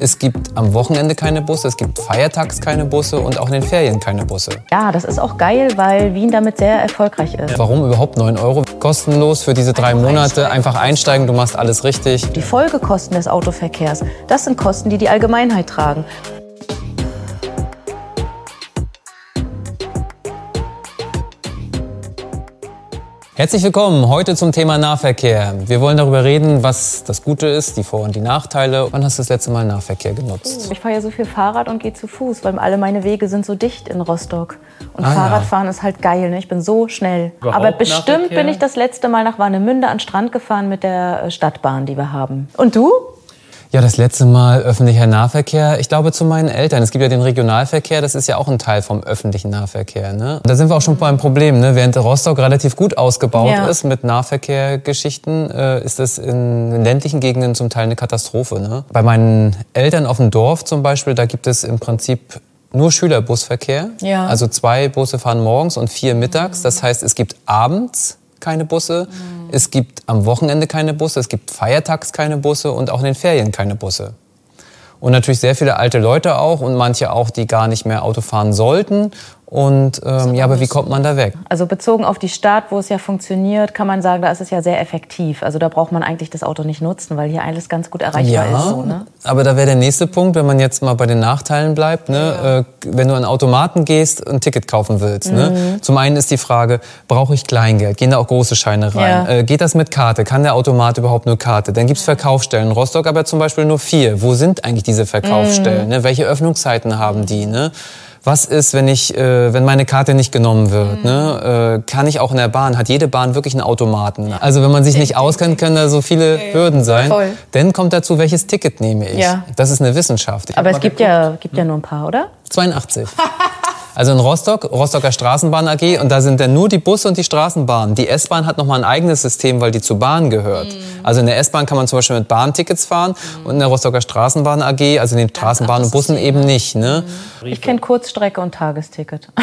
Es gibt am Wochenende keine Busse, es gibt feiertags keine Busse und auch in den Ferien keine Busse. Ja, das ist auch geil, weil Wien damit sehr erfolgreich ist. Warum überhaupt 9 Euro? Kostenlos für diese drei Monate. Einfach einsteigen, du machst alles richtig. Die Folgekosten des Autoverkehrs, das sind Kosten, die die Allgemeinheit tragen. Herzlich willkommen heute zum Thema Nahverkehr. Wir wollen darüber reden, was das Gute ist, die Vor- und die Nachteile. Wann hast du das letzte Mal Nahverkehr genutzt? Ich fahre ja so viel Fahrrad und gehe zu Fuß, weil alle meine Wege sind so dicht in Rostock. Und Ah, ja. Fahrradfahren ist halt geil, ne? ich bin so schnell. Überhaupt Aber bestimmt Nahverkehr? bin ich das letzte Mal nach Warnemünde an den Strand gefahren mit der äh, Stadtbahn, die wir haben. Und du? Ja, das letzte Mal öffentlicher Nahverkehr. Ich glaube zu meinen Eltern. Es gibt ja den Regionalverkehr, das ist ja auch ein Teil vom öffentlichen Nahverkehr. Ne? Da sind wir auch schon beim Problem. Ne? Während Rostock relativ gut ausgebaut Ja. ist mit Nahverkehrgeschichten, äh, ist das in ländlichen Gegenden zum Teil eine Katastrophe. Ne? Bei meinen Eltern auf dem Dorf zum Beispiel, da gibt es im Prinzip nur Schülerbusverkehr. Ja. Also zwei Busse fahren morgens und vier mittags. Das heißt, es gibt abends keine Busse, es gibt am Wochenende keine Busse, es gibt feiertags keine Busse und auch in den Ferien keine Busse. Und natürlich sehr viele alte Leute auch und manche auch, die gar nicht mehr Auto fahren sollten. Und ähm, ja, aber wie kommt man da weg? Also bezogen auf die Stadt, wo es ja funktioniert, kann man sagen, da ist es ja sehr effektiv. Also da braucht man eigentlich das Auto nicht nutzen, weil hier alles ganz gut erreichbar ist. So, ne? aber da wäre der nächste Punkt, wenn man jetzt mal bei den Nachteilen bleibt. Ne? Äh, wenn du an Automaten gehst und ein Ticket kaufen willst. Mhm. Ne? Zum einen ist die Frage, brauche ich Kleingeld? Gehen da auch große Scheine rein? Ja. Äh, geht das mit Karte? Kann der Automat überhaupt nur Karte? Dann gibt's Verkaufsstellen. In Rostock aber zum Beispiel nur vier. Wo sind eigentlich diese Mhm. Verkaufsstellen? Ne? Welche Öffnungszeiten haben die? Ne? Was ist, wenn ich, äh, wenn meine Karte nicht genommen wird? Ne? Äh, kann ich auch in der Bahn? Hat jede Bahn wirklich einen Automaten? Also wenn man sich nicht auskennt, können da so viele Hürden sein. Voll. Dann kommt dazu, welches Ticket nehme ich? Ja. Das ist eine Wissenschaft. Aber es gibt ja, gibt ja nur ein paar, oder? 82. Also in Rostock, Rostocker Straßenbahn AG, und da sind dann nur die Busse und die Straßenbahnen. Die S-Bahn hat nochmal ein eigenes System, weil die zur Bahn gehört. Also in der S-Bahn kann man zum Beispiel mit Bahntickets fahren und in der Rostocker Straßenbahn AG, also in den Straßenbahnen und Bussen eben nicht. Ne? Ich kenne Kurzstrecke und Tagesticket.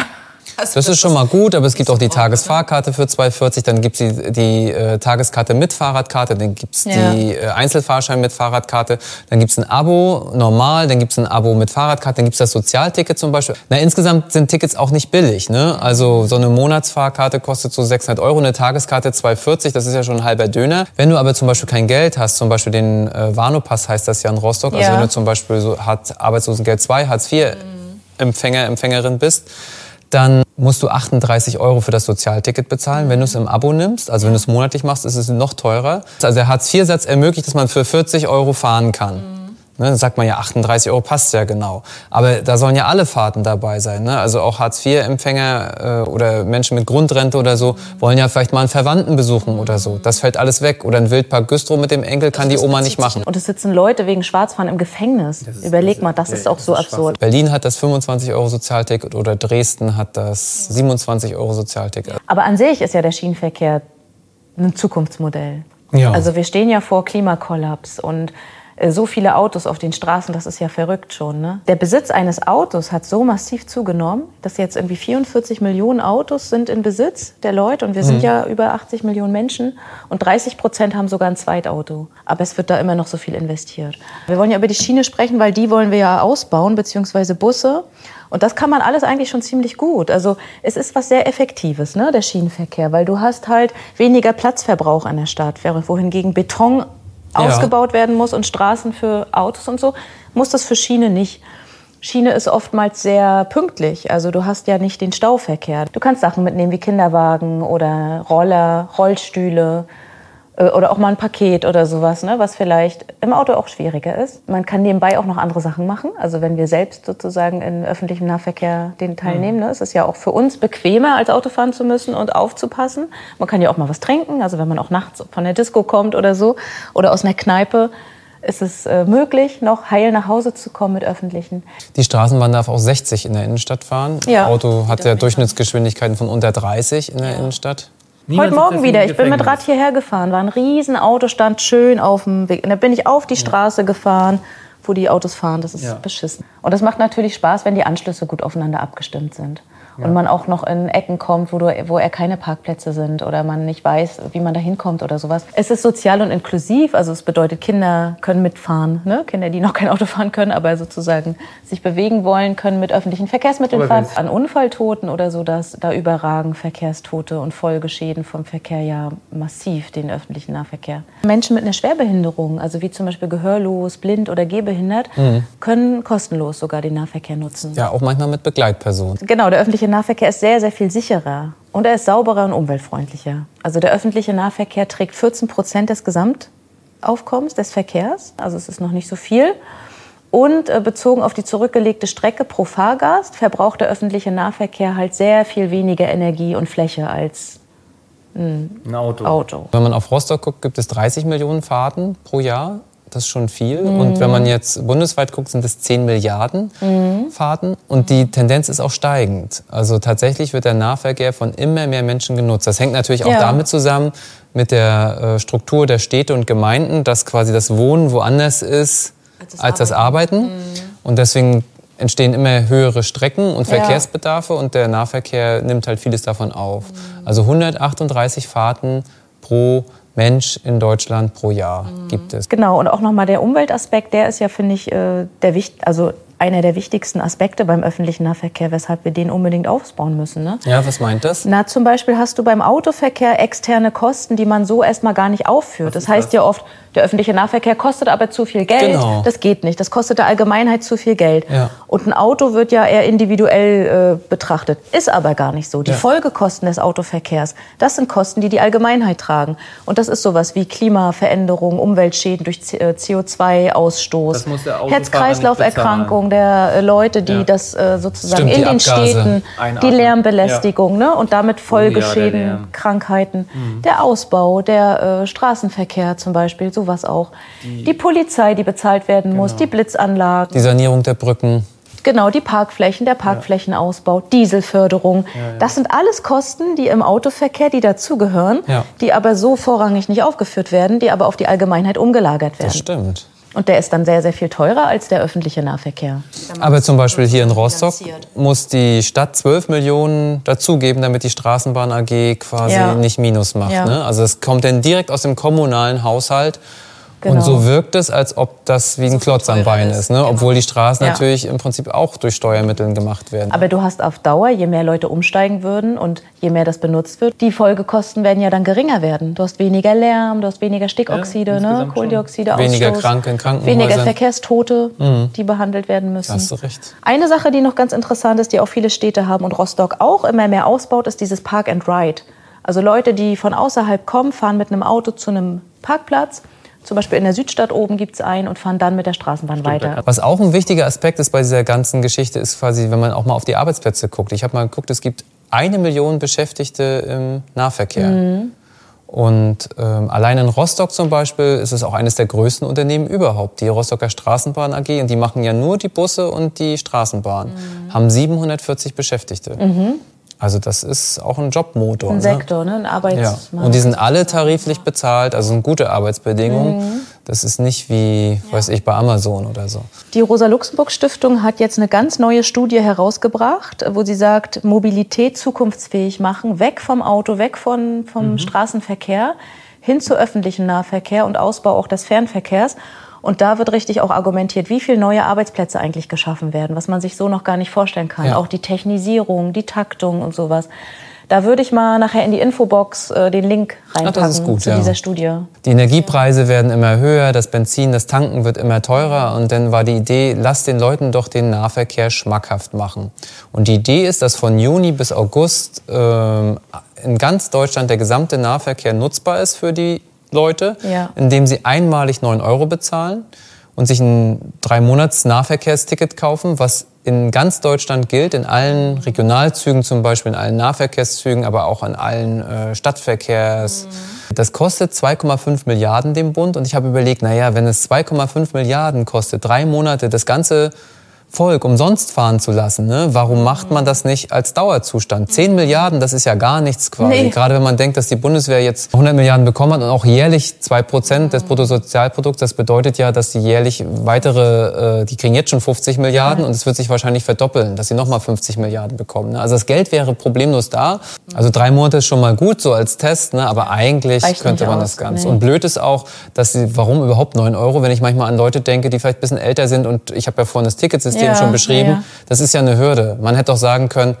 Das ist schon mal gut, aber es gibt auch die Tagesfahrkarte für 2,40, dann gibt's die, die äh, Tageskarte mit Fahrradkarte, dann gibt's Ja. die äh, Einzelfahrschein mit Fahrradkarte, dann gibt's ein Abo normal, dann gibt's ein Abo mit Fahrradkarte, dann gibt's das Sozialticket zum Beispiel. Na, insgesamt sind Tickets auch nicht billig. Ne? Also so eine Monatsfahrkarte kostet so 600 Euro, eine Tageskarte 2,40, das ist ja schon ein halber Döner. Wenn du aber zum Beispiel kein Geld hast, zum Beispiel den äh, Warnopass heißt das ja in Rostock, also Ja. wenn du zum Beispiel so hat Arbeitslosengeld 2, Hartz IV Empfänger, Empfängerin bist, dann musst du 38 Euro für das Sozialticket bezahlen. Wenn du es im Abo nimmst, also wenn du es monatlich machst, ist es noch teurer. Also der Hartz-IV-Satz ermöglicht, dass man für 40 Euro fahren kann. Ne, dann sagt man ja, 38 Euro passt ja genau. Aber da sollen ja alle Fahrten dabei sein. Ne? Also auch Hartz-IV-Empfänger äh, oder Menschen mit Grundrente oder so wollen ja vielleicht mal einen Verwandten besuchen oder so. Das fällt alles weg. Oder ein Wildpark Güstrow mit dem Enkel kann die Oma nicht machen. Und es sitzen Leute wegen Schwarzfahren im Gefängnis. Überleg mal, das ist auch so absurd. Berlin hat das 25 Euro Sozialticket oder Dresden hat das 27 Euro Sozialticket. Aber an sich ist ja der Schienenverkehr ein Zukunftsmodell. Ja. Also wir stehen ja vor Klimakollaps und so viele Autos auf den Straßen, das ist ja verrückt schon. Ne? Der Besitz eines Autos hat so massiv zugenommen, dass jetzt irgendwie 44 Millionen Autos sind in Besitz der Leute und wir sind ja über 80 Millionen Menschen und 30 Prozent haben sogar ein Zweitauto. Aber es wird da immer noch so viel investiert. Wir wollen ja über die Schiene sprechen, weil die wollen wir ja ausbauen, beziehungsweise Busse. Und das kann man alles eigentlich schon ziemlich gut. Also es ist was sehr Effektives, ne, der Schienenverkehr, weil du hast halt weniger Platzverbrauch an der Stadt, während wohingegen Beton. Ausgebaut werden muss und Straßen für Autos und so, muss das für Schiene nicht. Schiene ist oftmals sehr pünktlich. Also du hast ja nicht den Stauverkehr. Du kannst Sachen mitnehmen wie Kinderwagen oder Roller, Rollstühle oder auch mal ein Paket oder sowas, ne, was vielleicht im Auto auch schwieriger ist. Man kann nebenbei auch noch andere Sachen machen. Also wenn wir selbst sozusagen in öffentlichem Nahverkehr den teilnehmen, ne, ist es ja auch für uns bequemer, als Auto fahren zu müssen und aufzupassen. Man kann ja auch mal was trinken, also wenn man auch nachts von der Disco kommt oder so oder aus einer Kneipe. Ist es äh, möglich, noch heil nach Hause zu kommen mit öffentlichen? Die Straßenbahn darf auch 60 in der Innenstadt fahren. Ja. Auto hat ja Durchschnittsgeschwindigkeiten von unter 30 in der Innenstadt. Niemand Heute Morgen wieder. Ich bin mit. Rad hierher gefahren. War ein riesen Auto, stand schön auf dem Weg. Und dann bin ich auf die Straße gefahren, wo die Autos fahren. Das ist Ja. beschissen. Und das macht natürlich Spaß, wenn die Anschlüsse gut aufeinander abgestimmt sind. Ja. und man auch noch in Ecken kommt, wo, du, wo er keine Parkplätze sind oder man nicht weiß, wie man da hinkommt oder sowas. Es ist sozial und inklusiv, also es bedeutet, Kinder können mitfahren. Ne? Kinder, die noch kein Auto fahren können, aber sozusagen sich bewegen wollen, können mit öffentlichen Verkehrsmitteln fahren. An Unfalltoten oder so, dass da überragen Verkehrstote und Folgeschäden vom Verkehr ja massiv den öffentlichen Nahverkehr. Menschen mit einer Schwerbehinderung, also wie zum Beispiel gehörlos, blind oder gehbehindert, mhm. können kostenlos sogar den Nahverkehr nutzen. Ja, auch manchmal mit Begleitpersonen. Genau, der öffentliche Nahverkehr ist sehr, sehr viel sicherer und er ist sauberer und umweltfreundlicher. Also der öffentliche Nahverkehr trägt 14 Prozent des Gesamtaufkommens des Verkehrs, also es ist noch nicht so viel. Und äh, bezogen auf die zurückgelegte Strecke pro Fahrgast verbraucht der öffentliche Nahverkehr halt sehr viel weniger Energie und Fläche als ein, ein Auto. Auto. Wenn man auf Rostock guckt, gibt es 30 Millionen Fahrten pro Jahr. Das ist schon viel. Mhm. Und wenn man jetzt bundesweit guckt, sind es 10 Milliarden mhm. Fahrten. Und die Tendenz ist auch steigend. Also tatsächlich wird der Nahverkehr von immer mehr Menschen genutzt. Das hängt natürlich auch ja. damit zusammen, mit der äh, Struktur der Städte und Gemeinden, dass quasi das Wohnen woanders ist als das als Das Arbeiten. Mhm. Und deswegen entstehen immer höhere Strecken und Verkehrsbedarfe ja. und der Nahverkehr nimmt halt vieles davon auf. Mhm. Also 138 Fahrten pro Mensch in Deutschland pro Jahr mhm. gibt es. Genau, und auch nochmal der Umweltaspekt, der ist ja, finde ich, äh, der wichtig, also einer der wichtigsten Aspekte beim öffentlichen Nahverkehr, weshalb wir den unbedingt aufbauen müssen. Ne? Ja, was meint das? Na, zum Beispiel hast du beim Autoverkehr externe Kosten, die man so erstmal gar nicht aufführt. das heißt ja oft, der öffentliche Nahverkehr kostet aber zu viel Geld. Genau. Das geht nicht. Das kostet der Allgemeinheit zu viel Geld. Ja. Und ein Auto wird ja eher individuell äh, betrachtet. Ist aber gar nicht so. Die ja. Folgekosten des Autoverkehrs, das sind Kosten, die die Allgemeinheit tragen. Und das ist sowas wie Klimaveränderung, Umweltschäden durch CO2-Ausstoß, Herz-Kreislauf-Erkrankungen der äh, Leute, die ja. das äh, sozusagen Stimmt, in den Abgase Städten, einatmen. die Lärmbelästigung ne? und damit Folgeschäden, oh, ja, Krankheiten, mhm. der Ausbau, der äh, Straßenverkehr zum Beispiel, so sowas auch. Die, die Polizei, die bezahlt werden genau. muss, die Blitzanlagen. Die Sanierung der Brücken. Genau, die Parkflächen, der Parkflächenausbau, Dieselförderung. Ja, ja. Das sind alles Kosten, die im Autoverkehr, die dazugehören, ja. die aber so vorrangig nicht aufgeführt werden, die aber auf die Allgemeinheit umgelagert werden. Das stimmt. Und der ist dann sehr, sehr viel teurer als der öffentliche Nahverkehr. Aber zum Beispiel hier in Rostock muss die Stadt 12 Millionen dazugeben, damit die Straßenbahn AG quasi ja. nicht Minus macht. Ja. Ne? Also es kommt dann direkt aus dem kommunalen Haushalt. Genau. Und so wirkt es, als ob das wie ein so Klotz am Bein ist, ne? Genau. obwohl die Straßen ja. natürlich im Prinzip auch durch Steuermittel gemacht werden. Aber du hast auf Dauer, je mehr Leute umsteigen würden und je mehr das benutzt wird, die Folgekosten werden ja dann geringer werden. Du hast weniger Lärm, du hast weniger Stickoxide, ja, ne? Kohlendioxide, Weniger Kranke in Krankenhäusern. Weniger Verkehrstote, mhm. die behandelt werden müssen. Hast du recht. Eine Sache, die noch ganz interessant ist, die auch viele Städte haben und Rostock auch immer mehr ausbaut, ist dieses Park and Ride. Also Leute, die von außerhalb kommen, fahren mit einem Auto zu einem Parkplatz zum Beispiel in der Südstadt oben gibt es einen und fahren dann mit der Straßenbahn Stimmt, weiter. Was auch ein wichtiger Aspekt ist bei dieser ganzen Geschichte, ist quasi, wenn man auch mal auf die Arbeitsplätze guckt. Ich habe mal geguckt, es gibt eine Million Beschäftigte im Nahverkehr. Mhm. Und ähm, allein in Rostock zum Beispiel ist es auch eines der größten Unternehmen überhaupt, die Rostocker Straßenbahn AG. Und die machen ja nur die Busse und die Straßenbahn. Mhm. Haben 740 Beschäftigte. Mhm. Also das ist auch ein Jobmotor. Ein ne? Sektor, ne? ein Arbeitsmarkt. Ja. Und die sind alle tariflich bezahlt, also sind gute Arbeitsbedingungen. Mhm. Das ist nicht wie, ja. weiß ich, bei Amazon oder so. Die Rosa-Luxemburg-Stiftung hat jetzt eine ganz neue Studie herausgebracht, wo sie sagt, Mobilität zukunftsfähig machen, weg vom Auto, weg von, vom mhm. Straßenverkehr, hin zu öffentlichem Nahverkehr und Ausbau auch des Fernverkehrs. Und da wird richtig auch argumentiert, wie viele neue Arbeitsplätze eigentlich geschaffen werden, was man sich so noch gar nicht vorstellen kann. Ja. Auch die Technisierung, die Taktung und sowas. Da würde ich mal nachher in die Infobox äh, den Link reinpacken Ach, gut, zu ja. dieser Studie. Die Energiepreise werden immer höher, das Benzin, das Tanken wird immer teurer und dann war die Idee, lass den Leuten doch den Nahverkehr schmackhaft machen. Und die Idee ist, dass von Juni bis August äh, in ganz Deutschland der gesamte Nahverkehr nutzbar ist für die Leute, ja. indem sie einmalig 9 Euro bezahlen und sich ein drei Monats Nahverkehrsticket kaufen, was in ganz Deutschland gilt, in allen Regionalzügen zum Beispiel, in allen Nahverkehrszügen, aber auch in allen äh, Stadtverkehrs. Mhm. Das kostet 2,5 Milliarden dem Bund und ich habe überlegt, naja, wenn es 2,5 Milliarden kostet, drei Monate das ganze Volk umsonst fahren zu lassen. Ne? Warum macht man das nicht als Dauerzustand? 10 Milliarden, das ist ja gar nichts quasi. Nee. Gerade wenn man denkt, dass die Bundeswehr jetzt 100 Milliarden bekommen hat und auch jährlich 2 Prozent des Bruttosozialprodukts, das bedeutet ja, dass sie jährlich weitere, äh, die kriegen jetzt schon 50 Milliarden und es wird sich wahrscheinlich verdoppeln, dass sie nochmal 50 Milliarden bekommen. Ne? Also das Geld wäre problemlos da. Also drei Monate ist schon mal gut, so als Test, ne? aber eigentlich Reicht könnte man aus, das Ganze. nee. Und blöd ist auch, dass sie, warum überhaupt 9 Euro, wenn ich manchmal an Leute denke, die vielleicht ein bisschen älter sind und ich habe ja vorhin das Ticketsystem Ja, schon beschrieben, ja. das ist ja eine Hürde. Man hätte doch sagen können,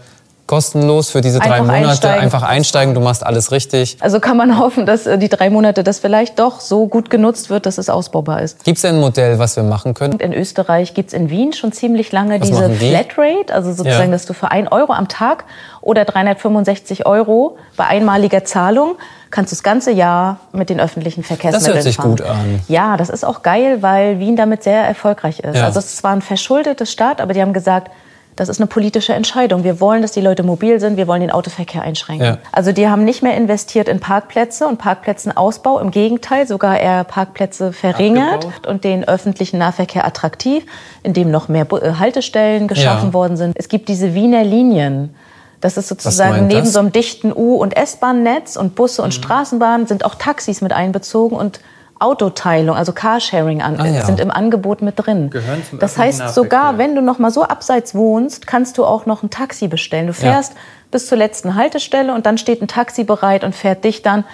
kostenlos für diese drei Einfach Monate einsteigen. einfach einsteigen, du machst alles richtig. Also kann man hoffen, dass äh, die drei Monate das vielleicht doch so gut genutzt wird, dass es ausbaubar ist. Gibt es denn ein Modell, was wir machen können? In Österreich gibt es in Wien schon ziemlich lange Was diese die? Flatrate, also sozusagen, Ja. dass du für 1 Euro am Tag oder 365 Euro bei einmaliger Zahlung kannst du das ganze Jahr mit den öffentlichen Verkehrsmitteln sich fahren. gut an. Ja, das ist auch geil, weil Wien damit sehr erfolgreich ist. Ja. Also es ist zwar ein verschuldetes Staat, aber die haben gesagt, das ist eine politische Entscheidung. Wir wollen, dass die Leute mobil sind, wir wollen den Autoverkehr einschränken. Ja. Also die haben nicht mehr investiert in Parkplätze und Parkplätzenausbau. Im Gegenteil, sogar eher Parkplätze verringert Abgebaut. und den öffentlichen Nahverkehr attraktiv, indem noch mehr äh, Haltestellen geschaffen Ja. worden sind. Es gibt diese Wiener Linien. Das ist sozusagen neben das? so einem dichten U- und S-Bahn-Netz und Busse Mhm. und Straßenbahnen sind auch Taxis mit einbezogen und Autoteilung, also Carsharing an, Ah, ja. sind im Angebot mit drin. Gehören zum das heißt, sogar Nahverkehr. wenn du noch mal so abseits wohnst, kannst du auch noch ein Taxi bestellen. Du Ja. fährst bis zur letzten Haltestelle und dann steht ein Taxi bereit und fährt dich dann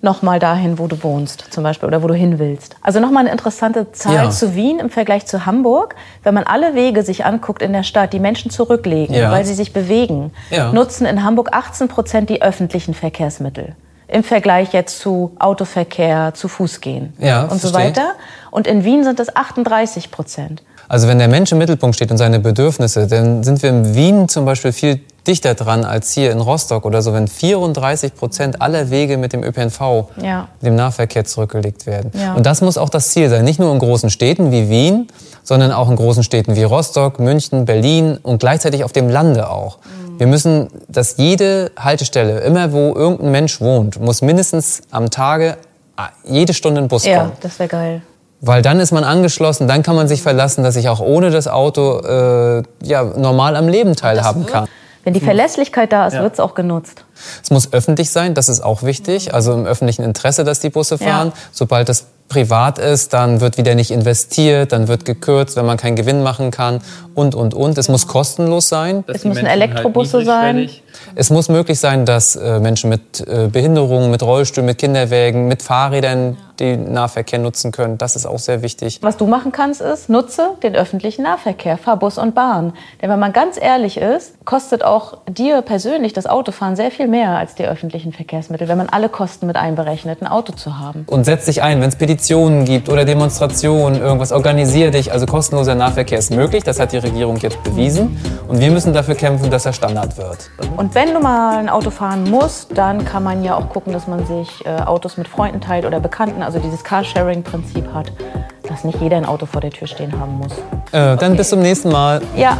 noch mal dahin, wo du wohnst, zum Beispiel, oder wo du hin willst. Also noch mal eine interessante Zahl Ja. zu Wien im Vergleich zu Hamburg. Wenn man alle Wege sich anguckt in der Stadt, die Menschen zurücklegen, Ja. weil sie sich bewegen, Ja. nutzen in Hamburg 18 Prozent die öffentlichen Verkehrsmittel. Im Vergleich jetzt zu Autoverkehr, zu Fußgehen Ja, und so verstehe. weiter. Und in Wien sind es 38 Prozent. Also wenn der Mensch im Mittelpunkt steht und seine Bedürfnisse, dann sind wir in Wien zum Beispiel viel dichter dran als hier in Rostock oder so, wenn 34 Prozent aller Wege mit dem ÖPNV, Ja. dem Nahverkehr zurückgelegt werden. Ja. Und das muss auch das Ziel sein, nicht nur in großen Städten wie Wien, sondern auch in großen Städten wie Rostock, München, Berlin und gleichzeitig auf dem Lande auch. Wir müssen, dass jede Haltestelle, immer wo irgendein Mensch wohnt, muss mindestens am Tage ah, jede Stunde ein Bus Ja, kommen. das wäre geil. Weil dann ist man angeschlossen, dann kann man sich verlassen, dass ich auch ohne das Auto äh, ja, normal am Leben teilhaben kann. Wenn die Verlässlichkeit da ist, Ja. wird es auch genutzt. Es muss öffentlich sein, das ist auch wichtig, also im öffentlichen Interesse, dass die Busse fahren. Ja. Sobald das privat ist, dann wird wieder nicht investiert, dann wird gekürzt, wenn man keinen Gewinn machen kann und, und, und. Es muss kostenlos sein. Es müssen Menschen Elektrobusse sein. niedrigschwellig- Es muss möglich sein, dass äh, Menschen mit äh, Behinderungen, mit Rollstühlen, mit Kinderwägen, mit Fahrrädern den Nahverkehr nutzen können. Das ist auch sehr wichtig. Was du machen kannst, ist, nutze den öffentlichen Nahverkehr, fahr Bus und Bahn. Denn wenn man ganz ehrlich ist, kostet auch dir persönlich das Autofahren sehr viel mehr als die öffentlichen Verkehrsmittel, wenn man alle Kosten mit einberechnet, ein Auto zu haben. Und setz dich ein, wenn es Petitionen gibt oder Demonstrationen, irgendwas, organisier dich. Also kostenloser Nahverkehr ist möglich, das hat die Regierung jetzt bewiesen. Und wir müssen dafür kämpfen, dass er Standard wird. Und wenn du mal ein Auto fahren musst, dann kann man ja auch gucken, dass man sich äh, Autos mit Freunden teilt oder Bekannten, also dieses Carsharing-Prinzip hat, dass nicht jeder ein Auto vor der Tür stehen haben muss. Äh, dann bis zum nächsten Mal. Ja,